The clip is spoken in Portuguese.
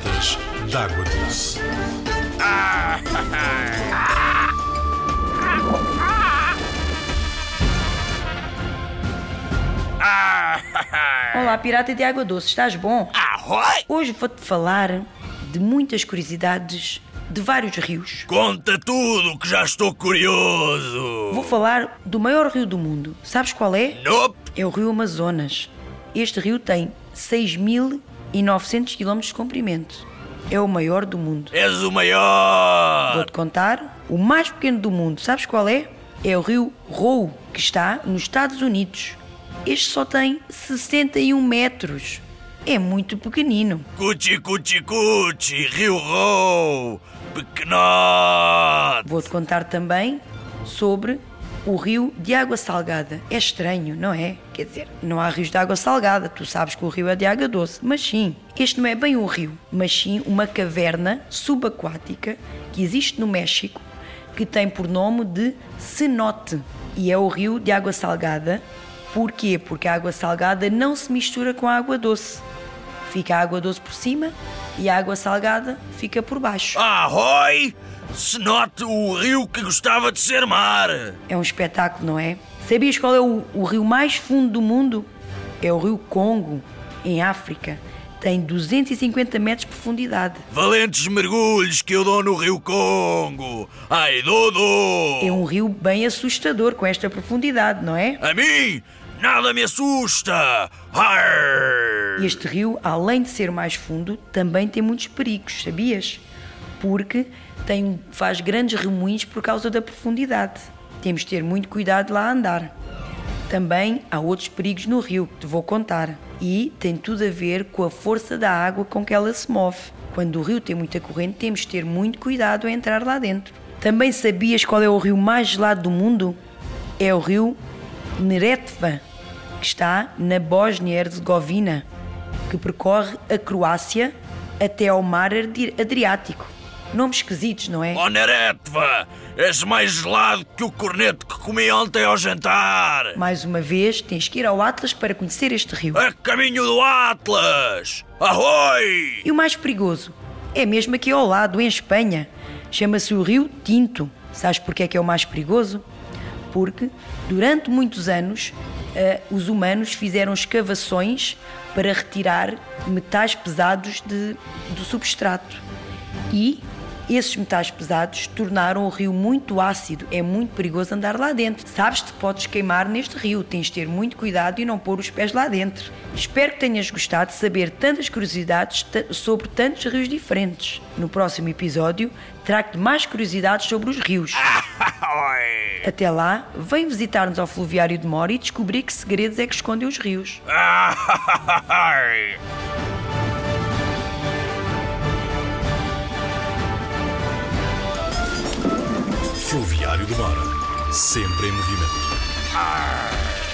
latas d'água doce. Olá, pirata de água doce, estás bom? Arroi! Hoje vou-te falar de muitas curiosidades de vários rios. Conta tudo que já estou curioso. Vou falar do maior rio do mundo. Sabes qual é? Nope. É o rio Amazonas. Este rio tem 6.900 km de comprimento. É o maior do mundo. És o maior. Vou-te contar. O mais pequeno do mundo, sabes qual é? É o rio Roe, que está nos Estados Unidos. Este só tem 61 metros. É muito pequenino. Cuchi, cuchi, cuchi, Rio Rou. Pequenote. Vou-te contar também sobre o rio de água salgada. É estranho, não é? Quer dizer, não há rios de água salgada. Tu sabes que o rio é de água doce. Mas sim, este não é bem um rio, mas sim uma caverna subaquática que existe no México que tem por nome de cenote. E é o rio de água salgada. Porquê? Porque a água salgada não se mistura com a água doce. Fica a água doce por cima e a água salgada fica por baixo. Arroi! Se note o rio que gostava de ser mar. É um espetáculo, não é? Sabias qual é o, o rio mais fundo do mundo? É o rio Congo, em África. Tem 250 metros de profundidade. Valentes mergulhos que eu dou no Rio Congo. Ai, Dudu! É um rio bem assustador com esta profundidade, não é? A mim, nada me assusta. Arr! Este rio, além de ser mais fundo, também tem muitos perigos, sabias? Porque tem, faz grandes remoinhos por causa da profundidade. Temos de ter muito cuidado lá a andar. Também há outros perigos no rio que te vou contar. E tem tudo a ver com a força da água com que ela se move. Quando o rio tem muita corrente, temos de ter muito cuidado a entrar lá dentro. Também sabias qual é o rio mais gelado do mundo? É o rio Neretva, que está na Bósnia-Herzegovina, que percorre a Croácia até ao mar Adri- Adriático. Nomes esquisitos, não é? Oh, Neretva, és mais gelado que o corneto que comi ontem ao jantar. Mais uma vez, tens que ir ao Atlas para conhecer este rio. A caminho do Atlas. Arroi! E o mais perigoso é mesmo aqui ao lado, em Espanha. Chama-se o Rio Tinto. Sabes porque é que é o mais perigoso? Porque durante muitos anos eh, os humanos fizeram escavações para retirar metais pesados de- do substrato. E esses metais pesados tornaram o rio muito ácido. É muito perigoso andar lá dentro. Sabes que podes queimar neste rio. Tens de ter muito cuidado e não pôr os pés lá dentro. Espero que tenhas gostado de saber tantas curiosidades sobre tantos rios diferentes. No próximo episódio, trago-te mais curiosidades sobre os rios. Até lá, vem visitar-nos ao Fluviário de Mora e descobrir que segredos é que escondem os rios. Arroi! Fluviário de Mora. Sempre em movimento. Arr!